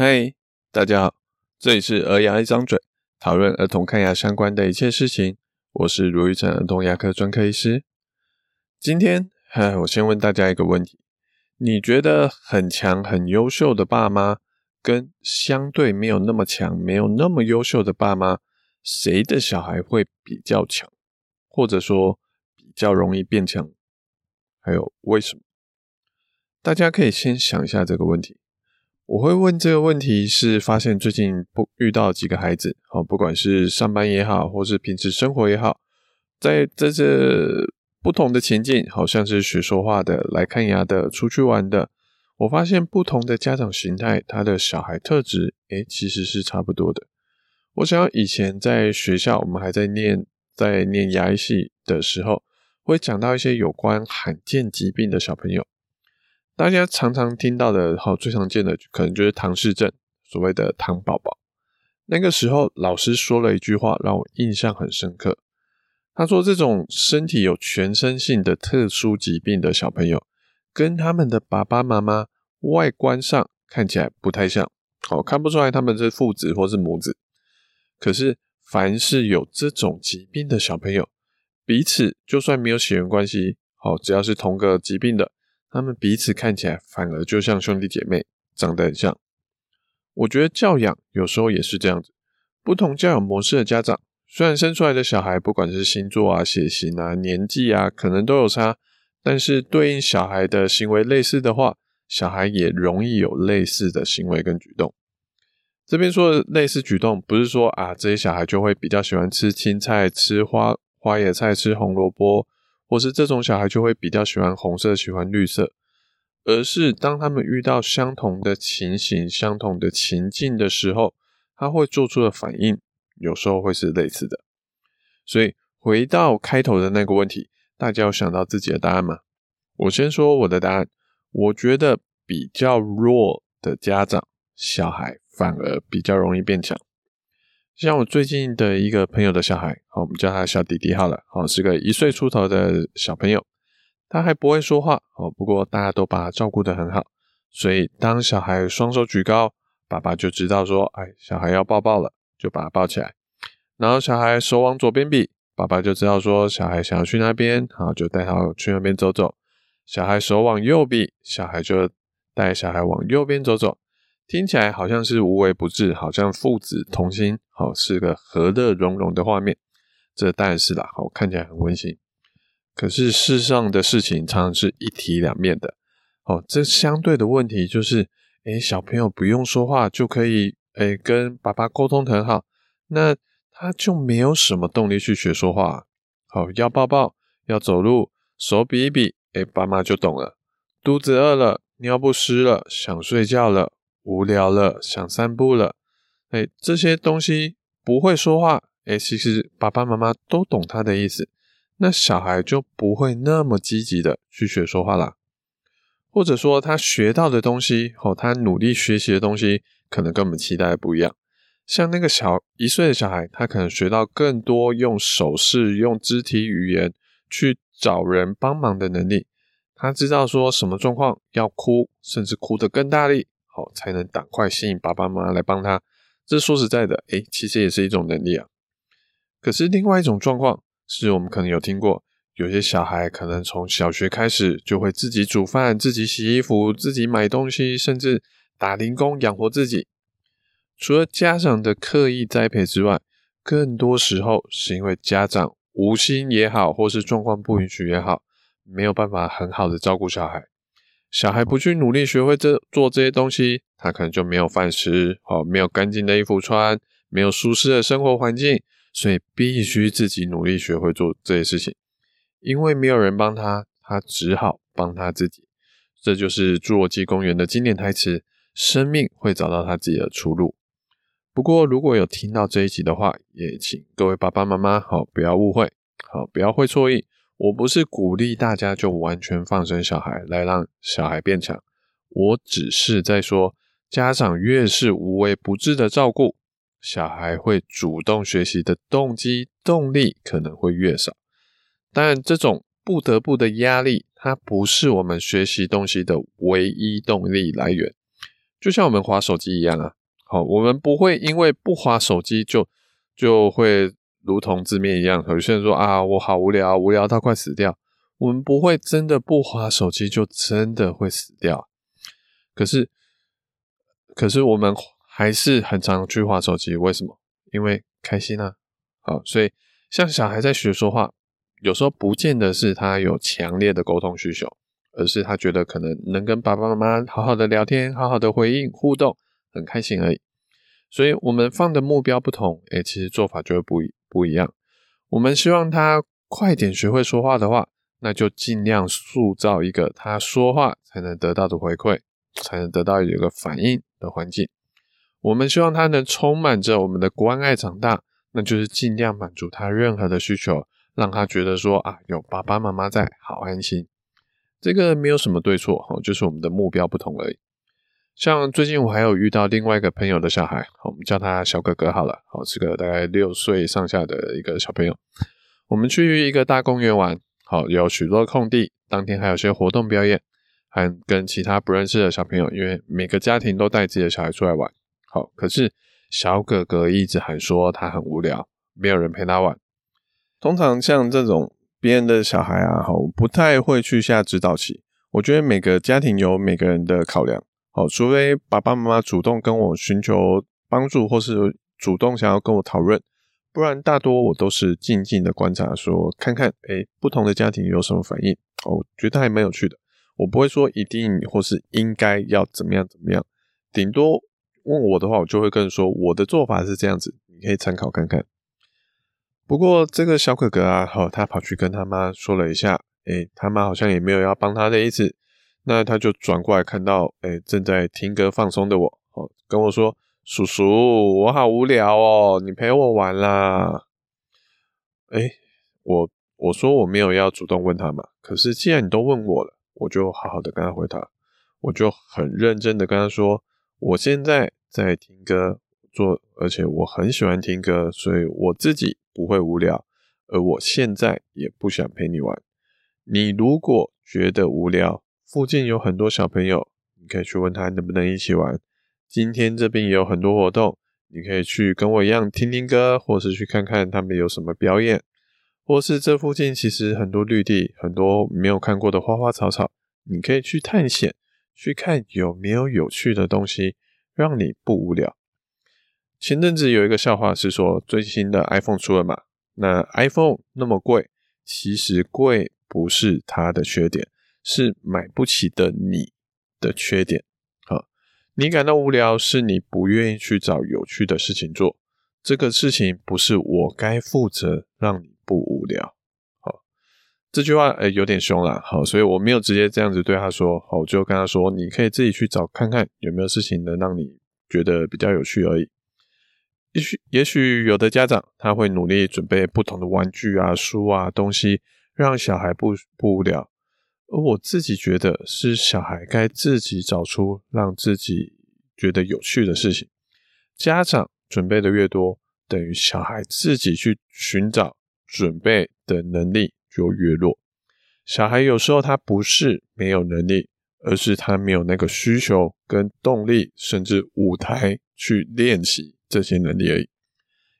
嗨，大家好，这里是儿牙一张嘴，讨论儿童看牙相关的一切事情。我是如玉成儿童牙科专科医师。今天，嗨，我先问大家一个问题：你觉得很强、很优秀的爸妈，跟相对没有那么强、没有那么优秀的爸妈，谁的小孩会比较强，或者说比较容易变强？还有为什么？大家可以先想一下这个问题。我会问这个问题，是发现最近不遇到几个孩子，好，不管是上班也好，或是平时生活也好，在这这不同的情境，好像是学说话的、来看牙的、出去玩的，我发现不同的家长形态，他的小孩特质，诶，其实是差不多的。我想以前在学校，我们还在念在念牙医系的时候，会讲到一些有关罕见疾病的小朋友。大家常常听到的，好，最常见的可能就是唐氏症，所谓的唐宝宝。那个时候，老师说了一句话，让我印象很深刻。他说：“这种身体有全身性的特殊疾病的小朋友，跟他们的爸爸妈妈外观上看起来不太像，好，看不出来他们是父子或是母子。可是，凡是有这种疾病的小朋友，彼此就算没有血缘关系，好，只要是同个疾病的。”他们彼此看起来反而就像兄弟姐妹，长得很像。我觉得教养有时候也是这样子，不同教养模式的家长，虽然生出来的小孩不管是星座啊、血型啊、年纪啊，可能都有差，但是对应小孩的行为类似的话，小孩也容易有类似的行为跟举动。这边说的类似举动，不是说啊这些小孩就会比较喜欢吃青菜、吃花花野菜、吃红萝卜。或是这种小孩就会比较喜欢红色，喜欢绿色，而是当他们遇到相同的情形、相同的情境的时候，他会做出的反应，有时候会是类似的。所以回到开头的那个问题，大家有想到自己的答案吗？我先说我的答案，我觉得比较弱的家长，小孩反而比较容易变强。像我最近的一个朋友的小孩，好，我们叫他小弟弟好了，好，是个一岁出头的小朋友，他还不会说话，哦，不过大家都把他照顾得很好，所以当小孩双手举高，爸爸就知道说，哎，小孩要抱抱了，就把他抱起来，然后小孩手往左边比，爸爸就知道说，小孩想要去那边，好，就带他去那边走走，小孩手往右比，小孩就带小孩往右边走走。听起来好像是无微不至，好像父子同心，好，是个和乐融融的画面。这当然是啦，好，看起来很温馨。可是世上的事情常常是一体两面的。哦，这相对的问题就是，诶，小朋友不用说话就可以，诶，跟爸爸沟通很好，那他就没有什么动力去学说话。好，要抱抱，要走路，手比一比，诶，爸妈就懂了。肚子饿了，尿不湿了，想睡觉了。无聊了，想散步了，哎，这些东西不会说话，哎，其实爸爸妈妈都懂他的意思，那小孩就不会那么积极的去学说话啦。或者说他学到的东西，哦，他努力学习的东西，可能跟我们期待的不一样。像那个小一岁的小孩，他可能学到更多用手势、用肢体语言去找人帮忙的能力，他知道说什么状况要哭，甚至哭得更大力。才能赶快吸引爸爸妈妈来帮他。这说实在的，诶，其实也是一种能力啊。可是另外一种状况，是我们可能有听过，有些小孩可能从小学开始就会自己煮饭、自己洗衣服、自己买东西，甚至打零工养活自己。除了家长的刻意栽培之外，更多时候是因为家长无心也好，或是状况不允许也好，没有办法很好的照顾小孩。小孩不去努力学会这做这些东西，他可能就没有饭吃，哦，没有干净的衣服穿，没有舒适的生活环境，所以必须自己努力学会做这些事情。因为没有人帮他，他只好帮他自己。这就是《侏罗纪公园》的经典台词：生命会找到他自己的出路。不过，如果有听到这一集的话，也请各位爸爸妈妈好，不要误会，好，不要会错意。我不是鼓励大家就完全放生小孩来让小孩变强，我只是在说，家长越是无微不至的照顾，小孩会主动学习的动机动力可能会越少。但这种不得不的压力，它不是我们学习东西的唯一动力来源。就像我们滑手机一样啊。好，我们不会因为不滑手机就就会如同字面一样。有些人说啊，我好无聊，无聊到快死掉。我们不会真的不滑手机就真的会死掉。可是，可是我们还是很常去滑手机，为什么？因为开心啊。好，所以像小孩在学说话，有时候不见得是他有强烈的沟通需求，而是他觉得可能能跟爸爸妈妈好好的聊天，好好的回应互动。很开心而已，所以我们放的目标不同，诶，其实做法就会不一不一样。我们希望他快点学会说话的话，那就尽量塑造一个他说话才能得到的回馈，才能得到一个反应的环境。我们希望他能充满着我们的关爱长大，那就是尽量满足他任何的需求，让他觉得说啊，有爸爸妈妈在，好安心。这个没有什么对错，哦，就是我们的目标不同而已。像最近我还有遇到另外一个朋友的小孩，我们叫他小哥哥好了，好，是个大概六岁上下的一个小朋友。我们去一个大公园玩，好，有许多空地，当天还有些活动表演，还跟其他不认识的小朋友，因为每个家庭都带自己的小孩出来玩，好，可是小哥哥一直喊说他很无聊，没有人陪他玩。通常像这种别人的小孩啊，好，不太会去下指导棋。我觉得每个家庭有每个人的考量。好，除非爸爸妈妈主动跟我寻求帮助，或是主动想要跟我讨论，不然大多我都是静静的观察，说看看，诶，不同的家庭有什么反应。哦，我觉得还蛮有趣的。我不会说一定或是应该要怎么样怎么样，顶多问我的话，我就会跟说我的做法是这样子，你可以参考看看。不过这个小哥哥啊，好，他跑去跟他妈说了一下，诶，他妈好像也没有要帮他的意思。那他就转过来看到，哎、正在听歌放松的我，哦，跟我说：“叔叔，我好无聊哦，你陪我玩啦。”哎，我我说我没有要主动问他嘛，可是既然你都问我了，我就好好的跟他回答，我就很认真的跟他说：“我现在在听歌，做，而且我很喜欢听歌，所以我自己不会无聊，而我现在也不想陪你玩。你如果觉得无聊，”附近有很多小朋友，你可以去问他能不能一起玩。今天这边也有很多活动，你可以去跟我一样听听歌，或是去看看他们有什么表演，或是这附近其实很多绿地，很多没有看过的花花草草，你可以去探险，去看有没有有趣的东西，让你不无聊。前阵子有一个笑话是说，最新的 iPhone 出了嘛？那 iPhone 那么贵，其实贵不是它的缺点。是买不起的你的缺点，好，你感到无聊，是你不愿意去找有趣的事情做。这个事情不是我该负责让你不无聊，好，这句话诶有点凶啦，好，所以我没有直接这样子对他说，好，我就跟他说，你可以自己去找看看有没有事情能让你觉得比较有趣而已。也许也许有的家长他会努力准备不同的玩具啊、书啊东西，让小孩不不无聊。而我自己觉得是小孩该自己找出让自己觉得有趣的事情。家长准备的越多，等于小孩自己去寻找准备的能力就越弱。小孩有时候他不是没有能力，而是他没有那个需求跟动力，甚至舞台去练习这些能力而已。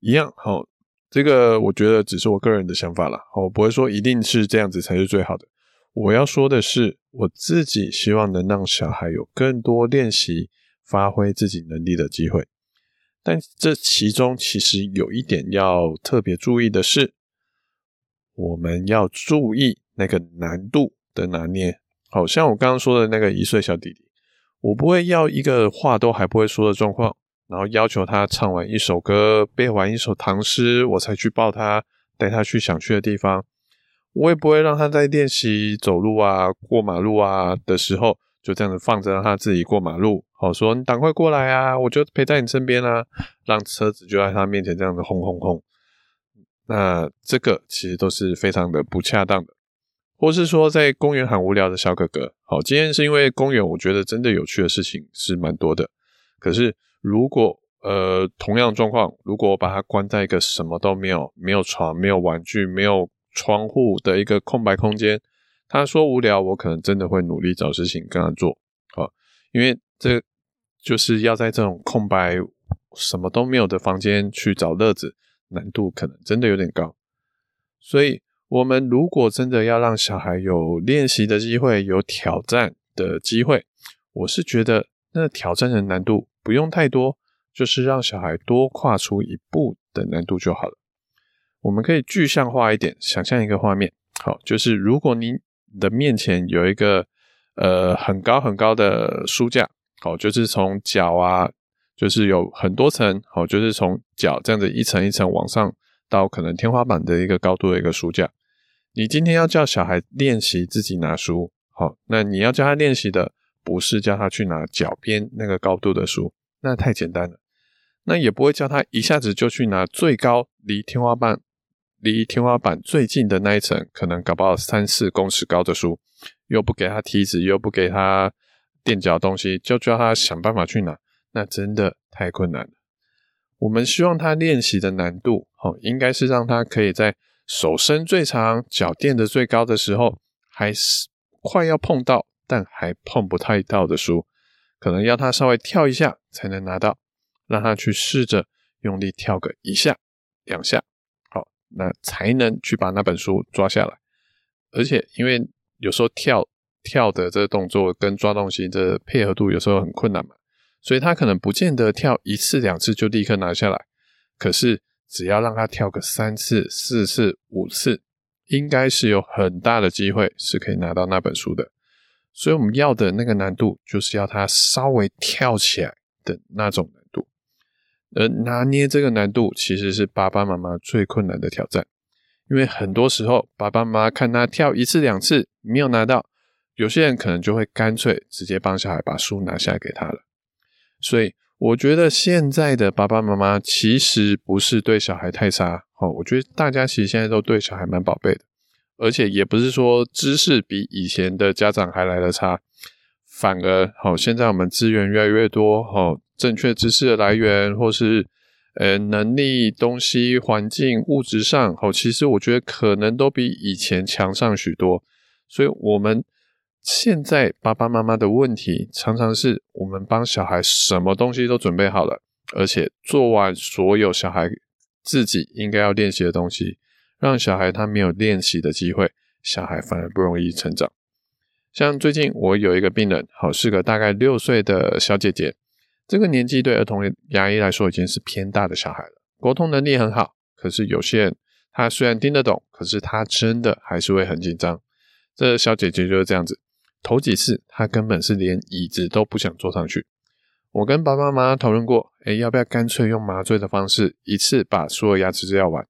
一样，好，这个我觉得只是我个人的想法啦，我不会说一定是这样子才是最好的。我要说的是，我自己希望能让小孩有更多练习、发挥自己能力的机会。但这其中其实有一点要特别注意的是，我们要注意那个难度的拿捏。好像我刚刚说的那个一岁小弟弟，我不会要一个话都还不会说的状况，然后要求他唱完一首歌、背完一首唐诗，我才去抱他，带他去想去的地方。我也不会让他在练习走路啊、过马路啊的时候，就这样子放着让他自己过马路。好说，你赶快过来啊，我就陪在你身边啊，让车子就在他面前这样子轰轰轰。那这个其实都是非常的不恰当的。或是说，在公园很无聊的小哥哥，好，今天是因为公园，我觉得真的有趣的事情是蛮多的。可是如果呃同样状况，如果我把他关在一个什么都没有、没有床、没有玩具、没有窗户的一个空白空间，他说无聊，我可能真的会努力找事情跟他做，好，因为这就是要在这种空白、什么都没有的房间去找乐子，难度可能真的有点高。所以，我们如果真的要让小孩有练习的机会、有挑战的机会，我是觉得那挑战的难度不用太多，就是让小孩多跨出一步的难度就好了。我们可以具象化一点，想象一个画面，好，就是如果你的面前有一个呃很高很高的书架，好，就是从脚啊，就是有很多层，好，就是从脚这样子一层一层往上到可能天花板的一个高度的一个书架。你今天要叫小孩练习自己拿书，好，那你要教他练习的不是叫他去拿脚边那个高度的书，那太简单了。那也不会叫他一下子就去拿最高离天花板。离天花板最近的那一层，可能搞不好三四公尺高的书，又不给他梯子，又不给他垫脚东西，就叫他想办法去拿，那真的太困难了。我们希望他练习的难度，哦，应该是让他可以在手伸最长、脚垫的最高的时候，还是快要碰到，但还碰不太到的书，可能要他稍微跳一下才能拿到，让他去试着用力跳个一下、两下。那才能去把那本书抓下来，而且因为有时候跳跳的这个动作跟抓东西的配合度有时候很困难嘛，所以他可能不见得跳一次两次就立刻拿下来，可是只要让他跳个三次、四次、五次，应该是有很大的机会是可以拿到那本书的。所以我们要的那个难度，就是要他稍微跳起来的那种。而拿捏这个难度，其实是爸爸妈妈最困难的挑战，因为很多时候爸爸妈妈看他跳一次两次没有拿到，有些人可能就会干脆直接帮小孩把书拿下给他了。所以我觉得现在的爸爸妈妈其实不是对小孩太差，哦，我觉得大家其实现在都对小孩蛮宝贝的，而且也不是说知识比以前的家长还来得差，反而好，现在我们资源越来越多，哦。正确知识的来源，或是呃能力、东西、环境、物质上，哦，其实我觉得可能都比以前强上许多。所以，我们现在爸爸妈妈的问题，常常是我们帮小孩什么东西都准备好了，而且做完所有小孩自己应该要练习的东西，让小孩他没有练习的机会，小孩反而不容易成长。像最近我有一个病人，好，是个大概六岁的小姐姐。这个年纪对儿童牙医来说已经是偏大的小孩了，沟通能力很好。可是有些人他虽然听得懂，可是他真的还是会很紧张。这小姐姐就是这样子，头几次她根本是连椅子都不想坐上去。我跟爸爸妈妈讨论过，诶，要不要干脆用麻醉的方式，一次把所有牙齿治疗完？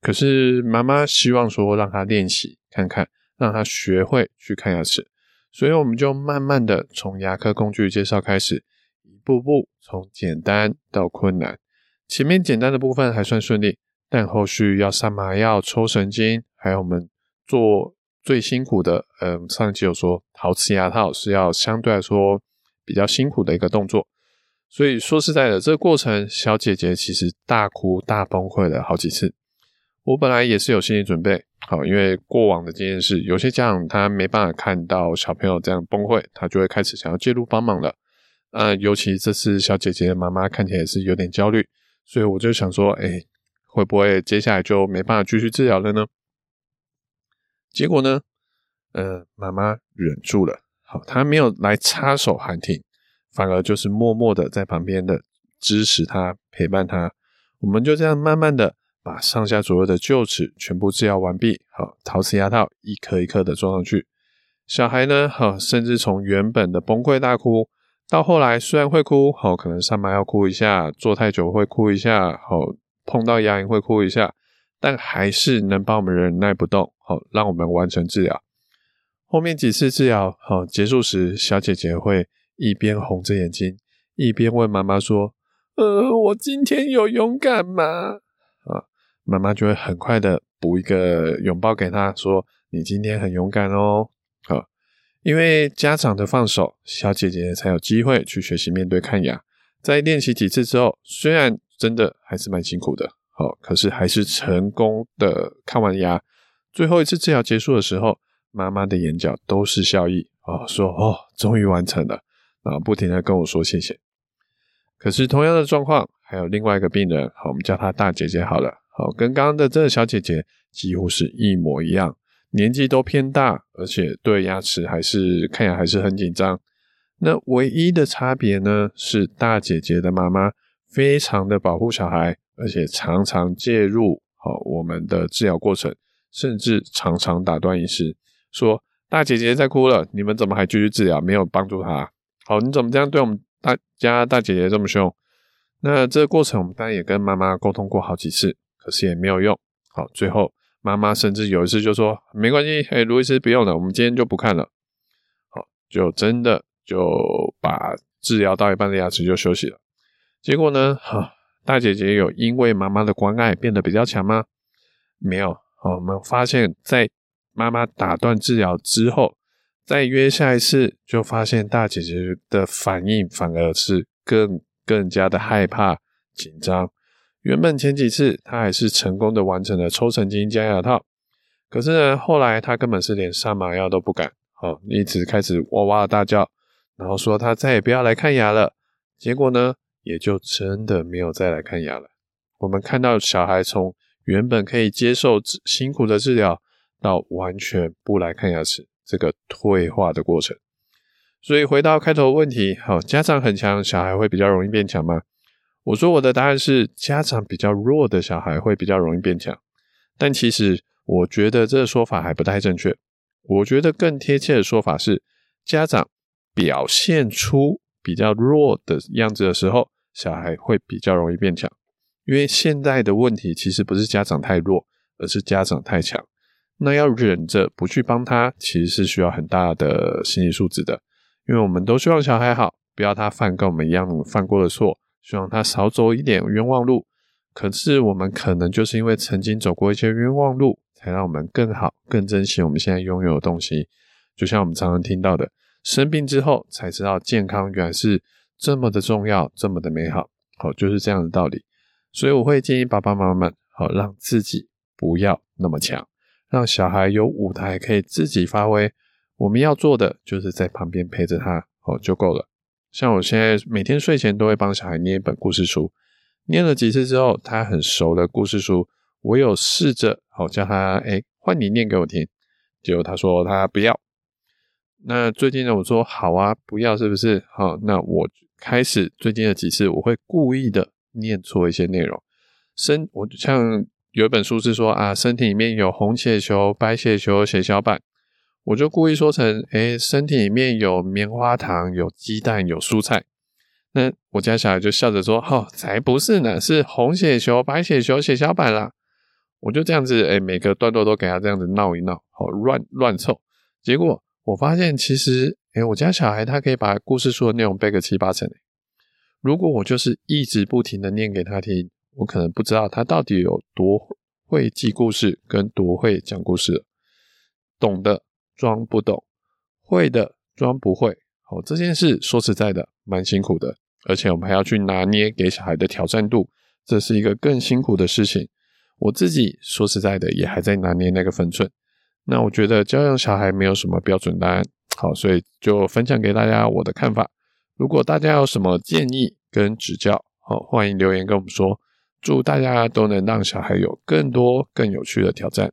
可是妈妈希望说让她练习看看，让她学会去看牙齿，所以我们就慢慢的从牙科工具介绍开始。一步步从简单到困难，前面简单的部分还算顺利，但后续要上麻药、抽神经，还有我们做最辛苦的，嗯，上一期有说陶瓷牙套是要相对来说比较辛苦的一个动作，所以说实在的，这个过程小姐姐其实大哭大崩溃了好几次。我本来也是有心理准备，好，因为过往的经验是，有些家长他没办法看到小朋友这样崩溃，他就会开始想要介入帮忙了。呃，尤其这次小姐姐的妈妈看起来是有点焦虑，所以我就想说，哎，会不会接下来就没办法继续治疗了呢？结果呢，呃，妈妈忍住了，好，她没有来插手喊停，反而就是默默的在旁边的支持她、陪伴她。我们就这样慢慢的把上下左右的臼齿全部治疗完毕，好，陶瓷牙套一颗一颗的装上去。小孩呢，好，甚至从原本的崩溃大哭。到后来虽然会哭，好，可能上班要哭一下，坐太久会哭一下，好，碰到牙龈会哭一下，但还是能帮我们忍耐不动，好，让我们完成治疗。后面几次治疗，好，结束时，小姐姐会一边红着眼睛，一边问妈妈说：“呃，我今天有勇敢吗？”啊，妈妈就会很快的补一个拥抱给她，说：“你今天很勇敢哦。”因为家长的放手，小姐姐才有机会去学习面对看牙。在练习几次之后，虽然真的还是蛮辛苦的，好，可是还是成功的看完牙。最后一次治疗结束的时候，妈妈的眼角都是笑意，哦，说哦，终于完成了，然后不停的跟我说谢谢。可是同样的状况，还有另外一个病人，好，我们叫她大姐姐好了，好，跟刚刚的这个小姐姐几乎是一模一样，年纪都偏大，而且对牙齿还是看牙还是很紧张。那唯一的差别呢，是大姐姐的妈妈非常的保护小孩，而且常常介入好我们的治疗过程，甚至常常打断医师，说大姐姐在哭了，你们怎么还继续治疗，没有帮助她？好，你怎么这样对我们？大家大姐姐这么凶，那这个过程我们当然也跟妈妈沟通过好几次，可是也没有用。好，最后妈妈甚至有一次就说：“没关系，哎，卢医师不用了，我们今天就不看了。”好，就真的就把治疗到一半的牙齿就休息了。结果呢，哈，大姐姐有因为妈妈的关爱变得比较强吗？没有。好，我们发现，在妈妈打断治疗之后。再约下一次，就发现大姐姐的反应反而是更更加的害怕紧张。原本前几次他还是成功的完成了抽神经加牙套，可是呢，后来他根本是连上麻药都不敢，好，一直开始哇哇大叫，然后说他再也不要来看牙了。结果呢，也就真的没有再来看牙了。我们看到小孩从原本可以接受辛苦的治疗，到完全不来看牙齿。这个退化的过程，所以回到开头问题，好，家长很强，小孩会比较容易变强吗？我说我的答案是，家长比较弱的小孩会比较容易变强，但其实我觉得这个说法还不太正确。我觉得更贴切的说法是，家长表现出比较弱的样子的时候，小孩会比较容易变强。因为现在的问题其实不是家长太弱，而是家长太强。那要忍着不去帮他，其实是需要很大的心理素质的，因为我们都希望小孩好，不要他犯跟我们一样犯过的错，希望他少走一点冤枉路。可是我们可能就是因为曾经走过一些冤枉路，才让我们更好、更珍惜我们现在拥有的东西。就像我们常常听到的，生病之后才知道健康原来是这么的重要，这么的美好。好，就是这样的道理。所以我会建议爸爸妈妈们，好，让自己不要那么强。让小孩有舞台可以自己发挥，我们要做的就是在旁边陪着他，哦，就够了。像我现在每天睡前都会帮小孩念一本故事书，念了几次之后，他很熟的故事书，我有试着好叫他，哎，换你念给我听，结果他说他不要。那最近呢，我说好啊，不要是不是？好，那我开始最近的几次，我会故意的念错一些内容，身我像。有一本书是说啊，身体里面有红血球、白血球、血小板，我就故意说成，诶，身体里面有棉花糖、有鸡蛋、有蔬菜。那我家小孩就笑着说，哦，才不是呢，是红血球、白血球、血小板啦。我就这样子，诶，每个段落都给他这样子闹一闹，好乱乱凑。结果我发现，其实，诶，我家小孩他可以把故事书的内容背个七八成。如果我就是一直不停的念给他听。我可能不知道他到底有多会记故事，跟多会讲故事，懂的装不懂，会的装不会。好，这件事说实在的蛮辛苦的，而且我们还要去拿捏给小孩的挑战度，这是一个更辛苦的事情。我自己说实在的也还在拿捏那个分寸。那我觉得教养小孩没有什么标准答案，好，所以就分享给大家我的看法。如果大家有什么建议跟指教，好，欢迎留言跟我们说。祝大家都能让小孩有更多更有趣的挑战。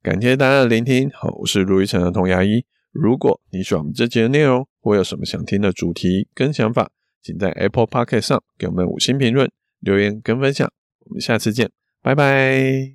感谢大家的聆听，好，我是卢一成的童牙医。如果你喜欢我们这集的内容，或有什么想听的主题跟想法，请在 Apple p o c k e t 上给我们五星评论、留言跟分享。我们下次见，拜拜。